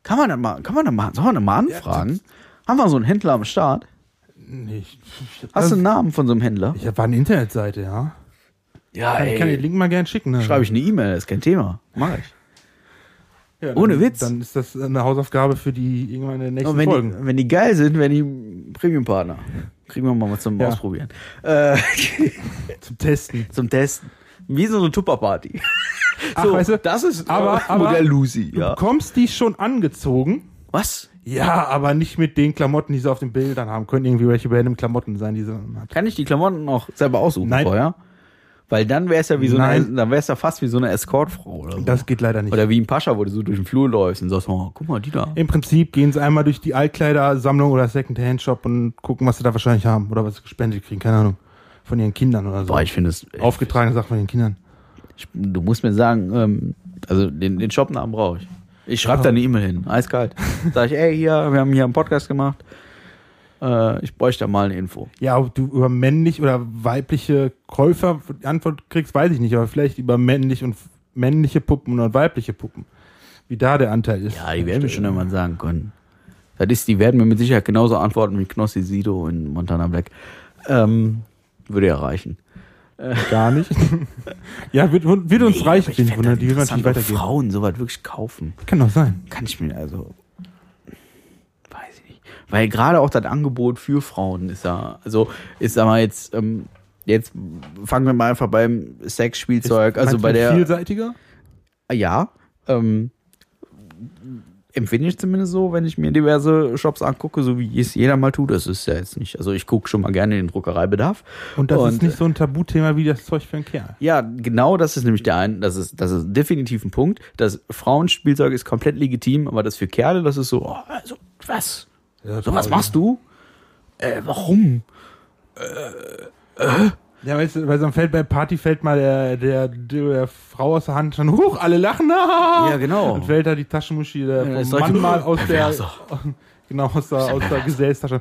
Kann man da mal, kann man da mal, soll man da mal anfragen? Haben wir so einen Händler am Start? Nee, ich, ich, Hast du einen Namen von so einem Händler? ich war eine Internetseite, ja. Ja, Ich kann den Link mal gern schicken. Ne? schreibe ich eine E-Mail, ist kein Thema. Mach ich. Ja, dann, ohne Witz. Dann ist das eine Hausaufgabe für die irgendwann in den nächsten Und wenn Folgen. die, wenn die geil sind, wenn die Premium-Partner. Kriegen wir mal was zum Ja. Ausprobieren. Äh, Zum Testen. zum Testen. Wie so eine Tupperparty. Ach, So, weißt du, das ist aber- äh, aber- Modell Lucy, Du ja. bekommst die schon angezogen. Was? Ja, aber nicht mit den Klamotten, die sie auf den Bildern haben. Können irgendwie welche random Klamotten sein, die sie hat. Kann ich die Klamotten auch selber aussuchen Nein. vorher? Weil dann wäre es ja wie so eine, dann wäre es ja fast wie so eine Escortfrau oder so. Das geht leider nicht. oder wie ein Pascha, wo du so durch den Flur läufst und sagst, oh, guck mal, die da. Im Prinzip gehen sie einmal durch die Altkleidersammlung oder Second-Hand-Shop und gucken, was sie da wahrscheinlich haben oder was sie gespendet kriegen, keine Ahnung. Von ihren Kindern oder so. Boah, ich finde es. Aufgetragene Sachen von ihren Kindern. Ich, du musst mir sagen, ähm, also den, den Shopnamen brauche ich. Ich schreibe Ja. da eine E-Mail hin, eiskalt. Sag ich, ey, hier, wir haben hier einen Podcast gemacht. Äh, ich bräuchte da mal eine Info. Ja, ob du über männlich oder weibliche Käufer die Antwort kriegst, weiß ich nicht, aber vielleicht über männlich und männliche Puppen und weibliche Puppen. Wie da der Anteil ist. Ja, die werden mir schon irgendwann sagen können. Das ist, die werden mir mit Sicherheit genauso antworten wie Knossi Sido in Montana Black. Ähm, würde ja reichen. Gar nicht. ja, wird, wird uns Nee, reichen, aber ich Wunder, Die will weitergehen. Frauen sowas wirklich kaufen. Kann doch sein. Kann ich mir also. Weiß ich nicht. Weil gerade auch das Angebot für Frauen ist ja, also ist sag mal jetzt, ähm, jetzt fangen wir mal einfach beim Sexspielzeug, also bei der. Vielseitiger? Ja, ähm, empfinde ich zumindest so, wenn ich mir diverse Shops angucke, so wie es jeder mal tut. Das ist ja jetzt nicht. Also ich gucke schon mal gerne in den Druckereibedarf. Und das Und- ist nicht so ein Tabuthema wie das Zeug für einen Kerl. Ja, genau das ist nämlich der ein, das ist, das ist definitiv ein Punkt. Das Frauenspielzeug ist komplett legitim, aber das für Kerle, das ist so, oh, also, was? So was machst du? Äh, warum? Ja, weißt du, weil so fällt bei Party fällt mal der, der, der Frau aus der Hand schon hoch, alle lachen. Ah! Ja, genau. Und fällt da die Taschenmuschi der Ja, vom Mann mal aus der, genau, aus der, aus der Gesäßtasche.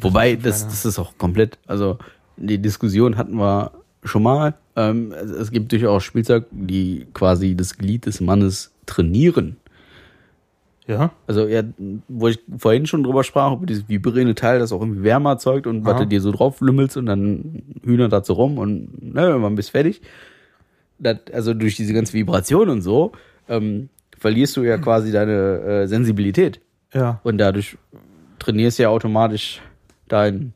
Wobei, das, das ist auch komplett, also die Diskussion hatten wir schon mal. Ähm, es, es gibt durchaus Spielzeug, die quasi das Glied des Mannes trainieren. Ja. Also ja, wo ich vorhin schon drüber sprach, über dieses vibrierende Teil, das auch irgendwie Wärme erzeugt und was du dir so drauf lümmelst und dann Hühner dazu rum und ne, irgendwann bist fertig. Das, also durch diese ganze Vibration und so ähm, verlierst du ja quasi deine äh, Sensibilität Ja. und dadurch trainierst du ja automatisch dein,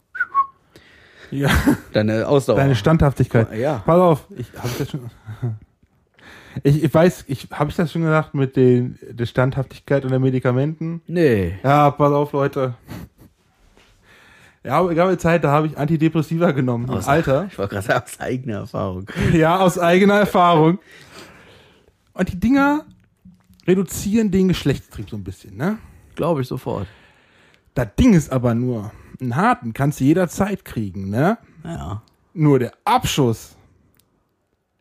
ja. deine Ausdauer. Deine Standhaftigkeit. Ja. Pass auf, ich habe das schon. Ich, ich weiß, ich habe ich das schon gesagt mit den, der Standhaftigkeit und den Medikamenten. nee. Ja, pass auf, Leute. Ja, aber gab eine Zeit, da habe ich Antidepressiva genommen. Aus- Alter. Ich war gerade aus eigener Erfahrung. Ja, aus eigener Erfahrung. Und die Dinger reduzieren den Geschlechtstrieb so ein bisschen, ne? Glaube ich sofort. Das Ding ist aber nur, einen harten kannst du jederzeit kriegen, ne? Ja. Nur der Abschuss.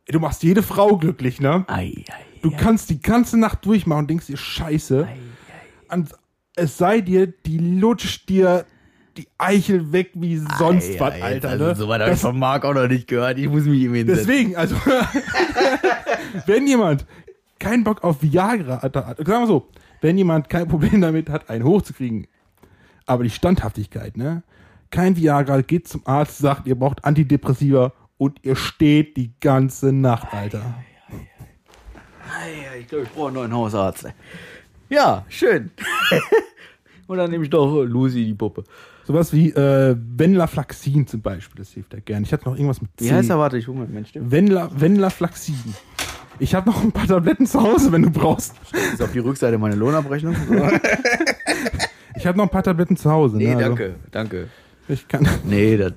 Du machst jede Frau glücklich, ne? Ei, ei, Du kannst die ganze Nacht durchmachen und denkst dir, scheiße. Und es sei dir, die lutscht dir die Eichel weg wie sonst ei, was, ei, Alter. Also, ne? so weit habe ich von Marc auch noch nicht gehört. Ich muss mich ihm hinsetzen. Deswegen, also, wenn jemand keinen Bock auf Viagra hat, hat- sagen wir so, wenn jemand kein Problem damit hat, einen hochzukriegen, aber die Standhaftigkeit, ne? Kein Viagra, geht zum Arzt, sagt, ihr braucht Antidepressiva und ihr steht die ganze Nacht, Alter. Ich glaube, ich brauche einen neuen Hausarzt. Ja, schön. Und dann nehme ich doch Lucy, die Puppe. Sowas wie äh, Venlaflaxin zum Beispiel, das hilft ja gern. Ich hatte noch irgendwas mit C. Wie heißt er? Warte, ich hole mal Mensch. Venla, Venlaflaxin. Ich habe noch ein paar Tabletten zu Hause, wenn du brauchst. Das ist auf die Rückseite meine Lohnabrechnung. Ich habe noch ein paar Tabletten zu Hause. nee, ne? Also, danke, danke. Ich kann. Nee, das.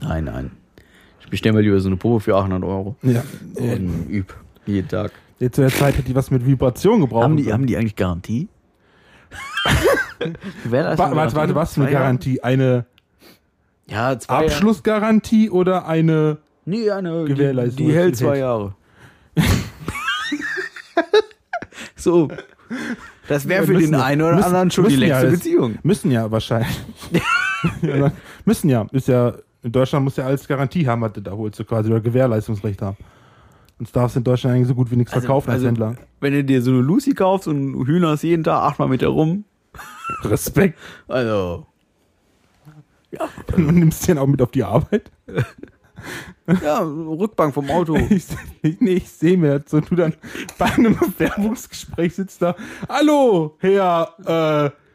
Nein, nein. Ich bestelle mir lieber so eine Puppe für 800 Euro. Ja. Äh, Und üb. Jeden Tag. Jetzt zu der Zeit hätte die was mit Vibration gebraucht. Haben die, haben die eigentlich Garantie? Gewährleistung, Wa- warte, warte, was für eine Jahre? Garantie? Eine Ja, zwei Jahre. Abschlussgarantie oder eine. Nee, eine, die, Gewährleistung, die was hält die zwei. Jahre. so. Das wäre für Müssen den ja- einen oder müssen- anderen schon die müssen ja, Beziehung. Müssen ja wahrscheinlich. ja, müssen ja. Ist ja. In Deutschland muss ja alles Garantie haben, was du da holst, du quasi, oder Gewährleistungsrecht haben. Sonst darfst du in Deutschland eigentlich so gut wie nichts verkaufen als Händler. wenn du dir so eine Lucy kaufst und hühnerst jeden Tag achtmal mit der rum, Respekt. also, Und nimmst den auch mit auf die Arbeit. ja, Rückbank vom Auto. Ich, ich, nee, ich sehe mir das so, du dann bei einem Bewerbungsgespräch sitzt da. Hallo, Herr äh,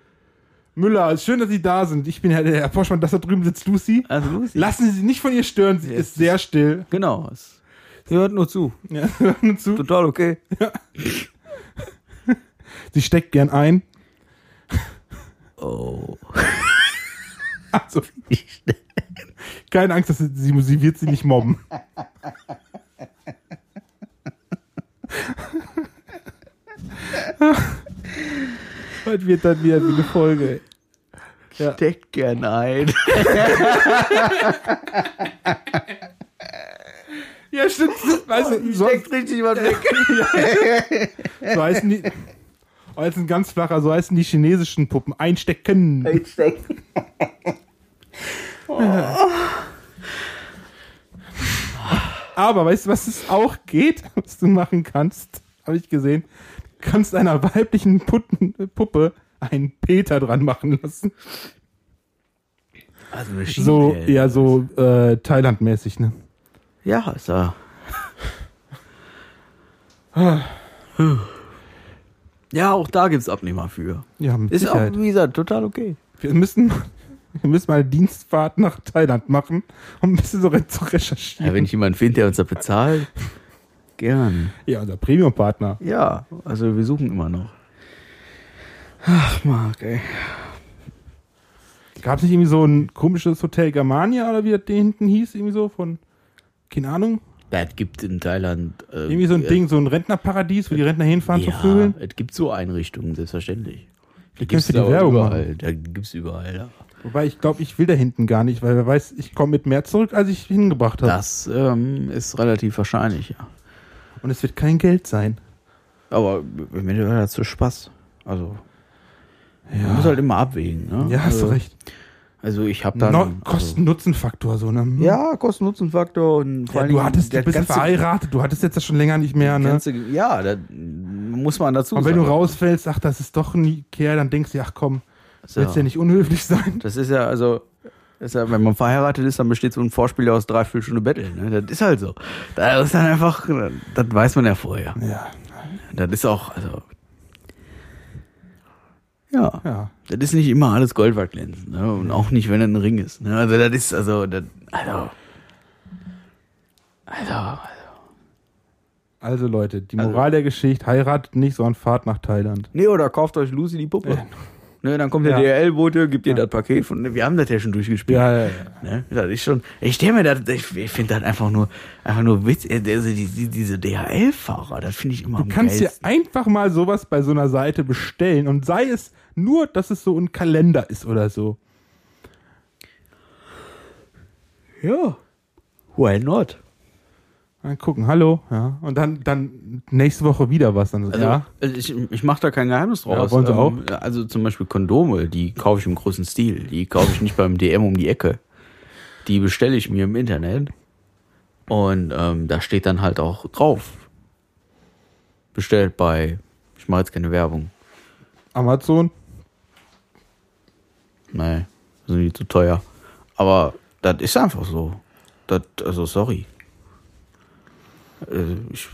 Müller, ist schön, dass Sie da sind. Ich bin Herr, der Herr Poschmann, das da drüben sitzt Lucy. Also Lucy. Lassen Sie sie nicht von ihr stören, sie ist sehr still. Genau. Sie hört nur zu. Ja, hör nur zu. Total okay. Sie steckt gern ein. Oh. Also, keine Angst, dass sie, sie, sie wird sie nicht mobben. Was wird dann wieder so eine Folge? Ja. Steckt gern ein. Ja, stimmt. Weißt du, so, Steckt richtig was weg. so heißen die. Oh, jetzt ein ganz flacher, so heißen die chinesischen Puppen. Einstecken. Steckt. Aber weißt du, was es auch geht, was du machen kannst? Habe ich gesehen. Du kannst einer weiblichen Putten, Puppe einen Peter dran machen lassen. Also eine So, Schiene. ja, so äh, Thailand-mäßig, ne? Ja, ist da. Ja, auch da gibt's Abnehmer für. Ja, mit Ist Sicherheit. auch, wie gesagt, total okay. Wir müssen, wir müssen mal eine Dienstfahrt nach Thailand machen, um ein bisschen so re- zu recherchieren. Ja, wenn ich jemanden finde, der uns da bezahlt, gern. Ja, unser Premium-Partner. Ja, also wir suchen immer noch. Ach, Marc, ey. Gab es nicht irgendwie so ein komisches Hotel Germania oder wie das hinten hieß? Irgendwie so von, keine Ahnung. Das gibt in Thailand. Äh, Irgendwie so ein äh, Ding, so ein Rentnerparadies, wo die Rentner hinfahren zu Ja, Vögeln. es gibt so Einrichtungen, selbstverständlich. Die kannst du die da Werbung überall. Da gibt's überall, ja. Wobei ich glaube, ich will da hinten gar nicht, weil wer weiß, ich komme mit mehr zurück, als ich hingebracht habe. Das ähm, ist relativ wahrscheinlich, ja. Und es wird kein Geld sein. Aber im Endeffekt hat so Spaß. Also, man muss halt immer abwägen. Ne? Ja, hast also, du recht. Also ich habe dann... No, also, Kosten-Nutzen-Faktor, so, ne? ja, Kosten-Nutzen-Faktor und vor Ja, du hattest, du bist ganze- verheiratet, du hattest jetzt das schon länger nicht mehr, ne? ganze, Ja, da muss man dazu Und wenn du sagen. rausfällst, ach, das ist doch ein Ikea, dann denkst du, ach komm, So. willst ja nicht unhöflich sein. Das ist ja, also, das ja, wenn man verheiratet ist, dann besteht so ein Vorspiel aus drei, vier Stunden Betteln. Ne? Das ist halt so. Das ist dann einfach, das weiß man ja vorher. Ja, Das ist auch, also. Ja. ja. Das ist nicht immer alles Gold wert glänzend, ne? Und auch nicht, wenn er ein Ring ist. Ne? Also das ist, also, das, also. Also, Also Leute, die Also- Moral der Geschichte, heiratet nicht, sondern fahrt nach Thailand. Nee, oder kauft euch Lucy die Puppe. Ne, dann kommt der Ja. DRL-Bote, gibt ihr das Paket von, ne, wir haben das ja schon durchgespielt. Ja, ja, ja. Ne? Das ist schon, ich stelle mir das, ich, ich finde das einfach nur, einfach nur Witz, also die, die, diese DHL-Fahrer, das finde ich immer Du kannst dir einfach mal sowas bei so einer Seite bestellen und sei es nur, dass es so ein Kalender ist oder so. Ja. Why not? Dann gucken, hallo, ja. Und dann, dann nächste Woche wieder was. Dann so, Also, ja. also ich, ich mache da kein Geheimnis draus. Ja, wollen Sie auch? Also zum Beispiel Kondome, die kaufe ich im großen Stil. Die kaufe ich nicht beim DM um die Ecke. Die bestelle ich mir im Internet. Und ähm, da steht dann halt auch drauf. Bestellt bei, ich mache jetzt keine Werbung. Amazon. Nee, sind die zu teuer. Aber das ist einfach so. Das, also sorry. Also ich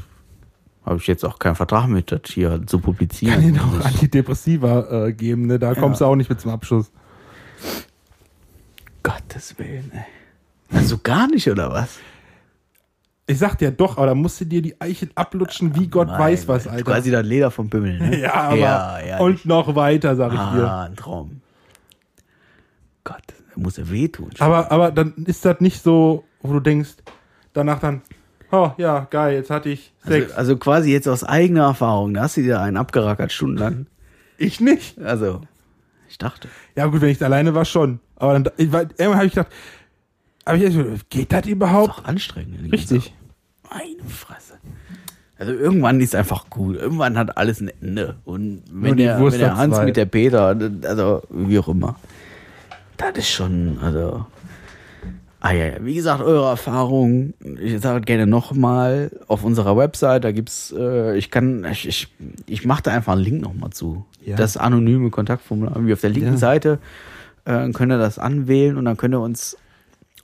habe ich jetzt auch keinen Vertrag mit, das hier zu publizieren. Kann Ihnen auch Antidepressiva äh, geben, ne? Da kommst du auch nicht mit zum Abschluss. Gottes Willen, ey. Also gar nicht, oder was? Ich sag dir doch, aber da musst du dir die Eichel ablutschen, wie Gott weiß was, Alter. Quasi das Leder vom Bimmel, ne? Ja, aber ja, ja, und noch weiter, sag ich dir. ah, ein Traum. Gott, da muss er wehtun. Aber, aber dann ist das nicht so, wo du denkst, danach dann, oh ja, geil, jetzt hatte ich Sex. also, also quasi jetzt aus eigener Erfahrung, da hast du dir einen abgerackert stundenlang. ich nicht. Also, ich dachte. Ja gut, wenn ich alleine war, schon. Aber dann, ich, war- irgendwann habe ich gedacht, aber ich, geht das Ist überhaupt? auch anstrengend. ne? Richtig. Meine Fresse. Also irgendwann ist einfach gut. Irgendwann hat alles ein Ende. Und wenn der, Wurst wenn der Hans zwei. mit der Peter, also wie auch immer. Das ist schon, also. Ah ja, ja. Wie gesagt, eure Erfahrung, ich sage gerne nochmal, auf unserer Website, da gibt's, äh, ich kann, ich, ich, ich mache da einfach einen Link nochmal zu. Ja. Das anonyme Kontaktformular, irgendwie auf der linken Ja. Seite, äh, könnt ihr das anwählen und dann könnt ihr uns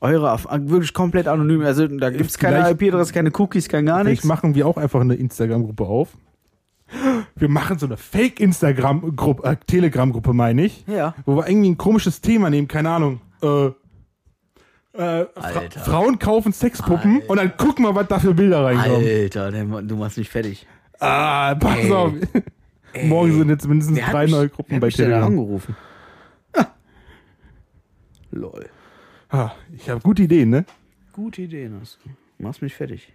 eure, Erf- wirklich komplett anonym, also da gibt's keine Vielleicht- IP-Adresse, keine Cookies, kein gar nichts. Vielleicht machen wir auch einfach eine Instagram-Gruppe auf. Wir machen so eine Fake-Instagram-Gruppe, äh, Telegram-Gruppe, meine ich. Ja. Wo wir irgendwie ein komisches Thema nehmen, keine Ahnung. Äh, äh, Fra Alter. Frauen kaufen Sexpuppen und dann gucken wir, was da für Bilder reinkommen. Alter, du machst mich fertig. Ah, pass Ey. auf. Morgen sind jetzt mindestens Wer drei mich- neue Gruppen bei Telegram. angerufen? Ah. Lol. Ah, ich habe gute Ideen, ne? Gute Ideen hast du. Machst mich fertig.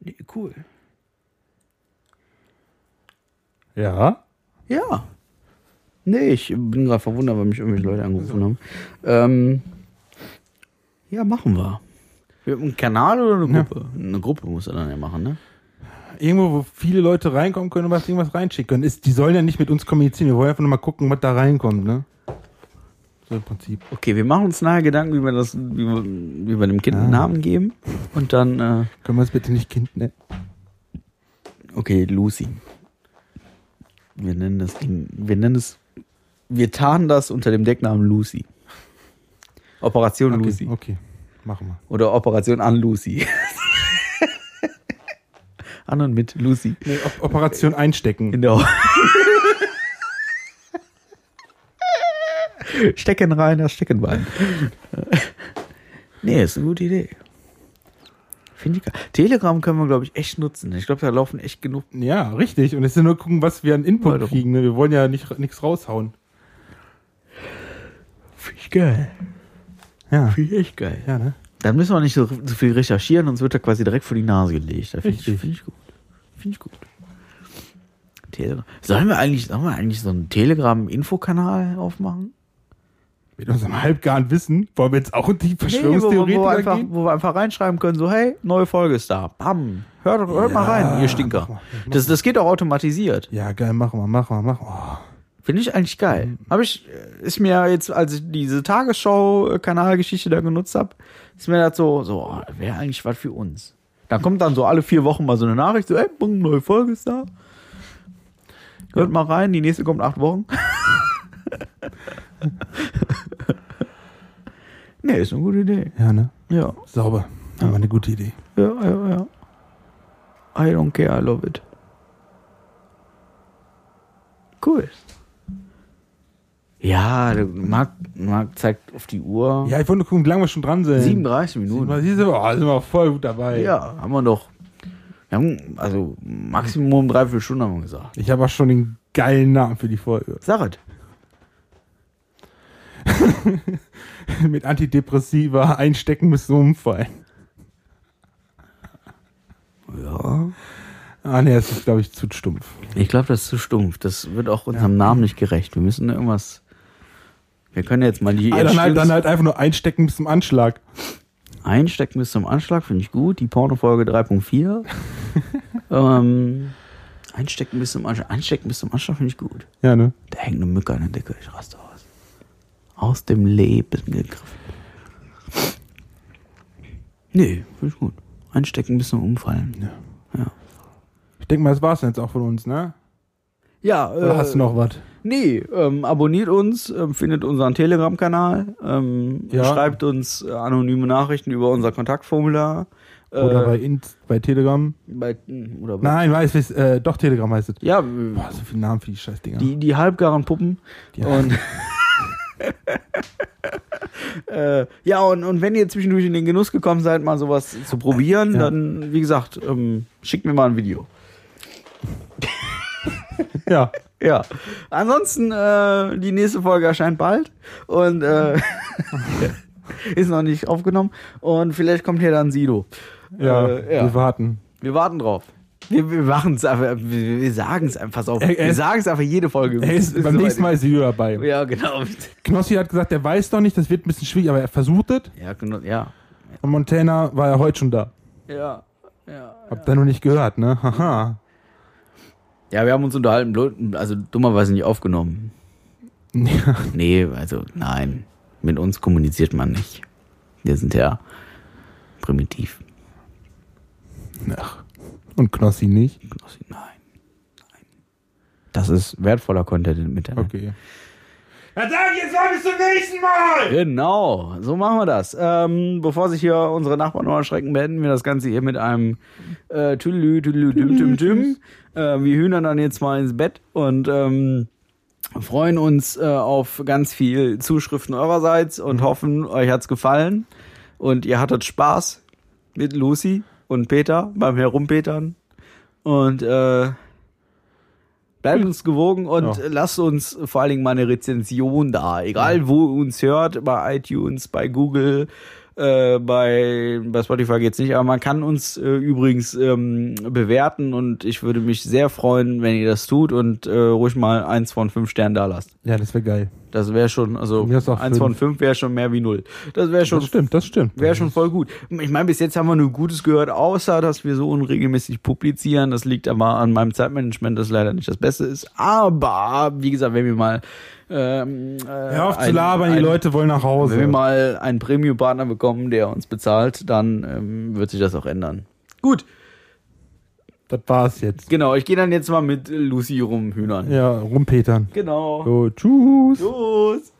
Nee, cool. Ja. Ja. Nee, ich bin gerade verwundert, weil mich irgendwelche Leute angerufen haben. Ähm, ja, machen wir. wir haben einen Kanal oder eine Ja. Gruppe? Eine Gruppe muss er dann ja machen, ne? Irgendwo, wo viele Leute reinkommen können und was irgendwas reinschicken können. Ist, die sollen ja nicht mit uns kommunizieren. Wir wollen einfach nur mal gucken, was da reinkommt, ne? So im Prinzip. Okay, wir machen uns nachher Gedanken, wie wir das, wie wir, wie wir dem Kind einen Ah. Namen geben. Und dann, äh, Können wir es bitte nicht Kind nennen? okay, Lucy. Wir nennen das Ding, wir nennen es, wir tarnen das unter dem Decknamen Lucy. Operation Okay, Lucy. okay. Machen wir. Oder Operation an Lucy. an und mit Lucy. Nee, Op Operation einstecken. Genau. Stecken rein, das Steckenbein. nee, ist eine gute Idee. Finde ich geil. Telegram können wir, glaube ich, echt nutzen. Ich glaube, da laufen echt genug. Ja, richtig. Und es ist nur gucken, was wir an Input kriegen. Ne? Wir wollen ja nicht nichts raushauen. Finde ich geil. Ja. Finde ich echt geil. Ja, ne? Dann müssen wir nicht so, so viel recherchieren, uns wird er quasi direkt vor die Nase gelegt. Finde ich, find ich gut. Finde ich gut. Telegram. Sollen wir eigentlich, sollen wir eigentlich so einen Telegram-Infokanal aufmachen? Mit unserem halbgaren Wissen wollen wir jetzt auch in die Nee, wo, wo, einfach, wo wir einfach reinschreiben können, so, hey, neue Folge ist da. Bam. Hört, hört mal rein, ihr Stinker. Das, das geht auch automatisiert. Ja, geil, machen wir, machen wir, machen wir. Oh. Finde ich eigentlich geil. Habe ich, äh, ist mir jetzt, als ich diese Tagesschau-Kanalgeschichte da genutzt habe, ist mir das so, so, oh, wäre eigentlich was für uns. Dann kommt dann so alle vier Wochen mal so eine Nachricht, so, ey, neue Folge ist da. Hört mal rein, die nächste kommt in acht Wochen. nee, ist eine gute Idee. Ja, ne? Ja, Sauber. Haben wir eine gute Idee. ja, ja, ja. I don't care, I love it. Cool. Ja, Marc, Marc zeigt auf die Uhr. Ja, ich wollte nur gucken, wie lange wir schon dran sind. 37 Minuten. Mal, siehst du, oh, sind wir voll gut dabei. Ja, haben wir doch. Wir haben, also Maximum dreiviertel Stunden haben wir gesagt. Ich habe auch schon den geilen Namen für die Folge. Sag es. Mit Antidepressiva einstecken müssen umfallen. Ja. Ah, ne, das ist, glaube ich, zu stumpf. Ich glaube, das ist zu stumpf. Das wird auch unserem Namen nicht gerecht. Wir müssen irgendwas. Wir können jetzt mal die Ah, dann, halt, dann halt einfach nur einstecken bis zum Anschlag. einstecken bis zum Anschlag, finde ich gut. Die Pornofolge 3.4. ähm, einstecken bis zum Anschlag. Einstecken bis zum Anschlag finde ich gut. Ja, ne? Da hängt eine Mücke an der Decke. Ich raste aus. Aus dem Leben gegriffen. Nee, finde ich gut. Einstecken bis zum Umfallen. Ja. Ich denke mal, das war's jetzt auch von uns, ne? Ja, Oder hast du noch was? Nee, ähm, abonniert uns, ähm, findet unseren Telegram-Kanal, ähm, Ja. schreibt uns äh, anonyme Nachrichten über unser Kontaktformular. Äh, Oder bei, Int, bei Telegram? bei, oder bei, Nein, weiß, weiß äh, doch, Telegram heißt es. Ja, Boah, so viele Namen für die Scheißdinger. die, die halbgaren Puppen. Die- Und äh, ja, und, und wenn ihr zwischendurch in den Genuss gekommen seid, mal sowas zu probieren, Ja. dann, wie gesagt, ähm, schickt mir mal ein Video. ja. Ja. Ansonsten, äh, die nächste Folge erscheint bald und äh, ist noch nicht aufgenommen. Und vielleicht kommt hier dann Sido. Ja, Äh, ja. wir warten. Wir warten drauf. Wir, wir machen es einfach, wir, wir sagen es einfach. Er- er- wir sagen es einfach jede Folge. Er ist, beim bis nächsten Mal ist Video dabei. Ja, genau. Knossi hat gesagt, er weiß noch nicht, das wird ein bisschen schwierig, aber er versucht es. Ja, genau, ja. Und Montana war ja heute schon da. Ja, ja. Habt ihr noch nicht gehört, ne? Haha. Ja, wir haben uns unterhalten, also dummerweise nicht aufgenommen. Ja. Nee, also nein. Mit uns kommuniziert man nicht. Wir sind ja primitiv. Ach. Und Knossi nicht? Nein. Nein. Das ist wertvoller Content im Internet. Okay. Dann sag ich jetzt mal bis zum nächsten Mal! Genau, so machen wir das. Ähm, bevor sich hier unsere Nachbarn noch erschrecken, beenden wir das Ganze hier mit einem äh, Tüdelü, Tüdelü, Düm, Düm, Düm. Äh, wir hühnern dann jetzt mal ins Bett und ähm, freuen uns äh, auf ganz viel Zuschriften eurerseits und hoffen, euch hat's gefallen und ihr hattet Spaß mit Lucy und Peter beim Herumpetern. Und äh, Bleibt uns gewogen und Ja. lasst uns vor allen Dingen mal eine Rezension da. Egal, wo ihr uns hört, bei iTunes, bei Google, äh, bei, bei Spotify geht's nicht, aber man kann uns äh, übrigens ähm, bewerten und ich würde mich sehr freuen, wenn ihr das tut und äh, ruhig mal eins von fünf Sternen da lasst. Ja, das wäre geil. Das wäre schon, also eins von fünf. wäre schon mehr wie null. Das wäre schon Das stimmt, das stimmt. Wäre schon voll gut. Ich meine, bis jetzt haben wir nur Gutes gehört, außer dass wir so unregelmäßig publizieren. Das liegt aber an meinem Zeitmanagement, das leider nicht das Beste ist. Aber, wie gesagt, wenn wir mal ähm, äh, Hör auf zu ein- labern, die ein- Leute wollen nach Hause. Wenn wir mal einen Premium-Partner bekommen, der uns bezahlt, dann ähm, wird sich das auch ändern. Gut, das war's jetzt. genau. Ich gehe dann jetzt mal mit Lucy rumhühnern. Ja, rumpetern. Genau. So, tschüss. Tschüss.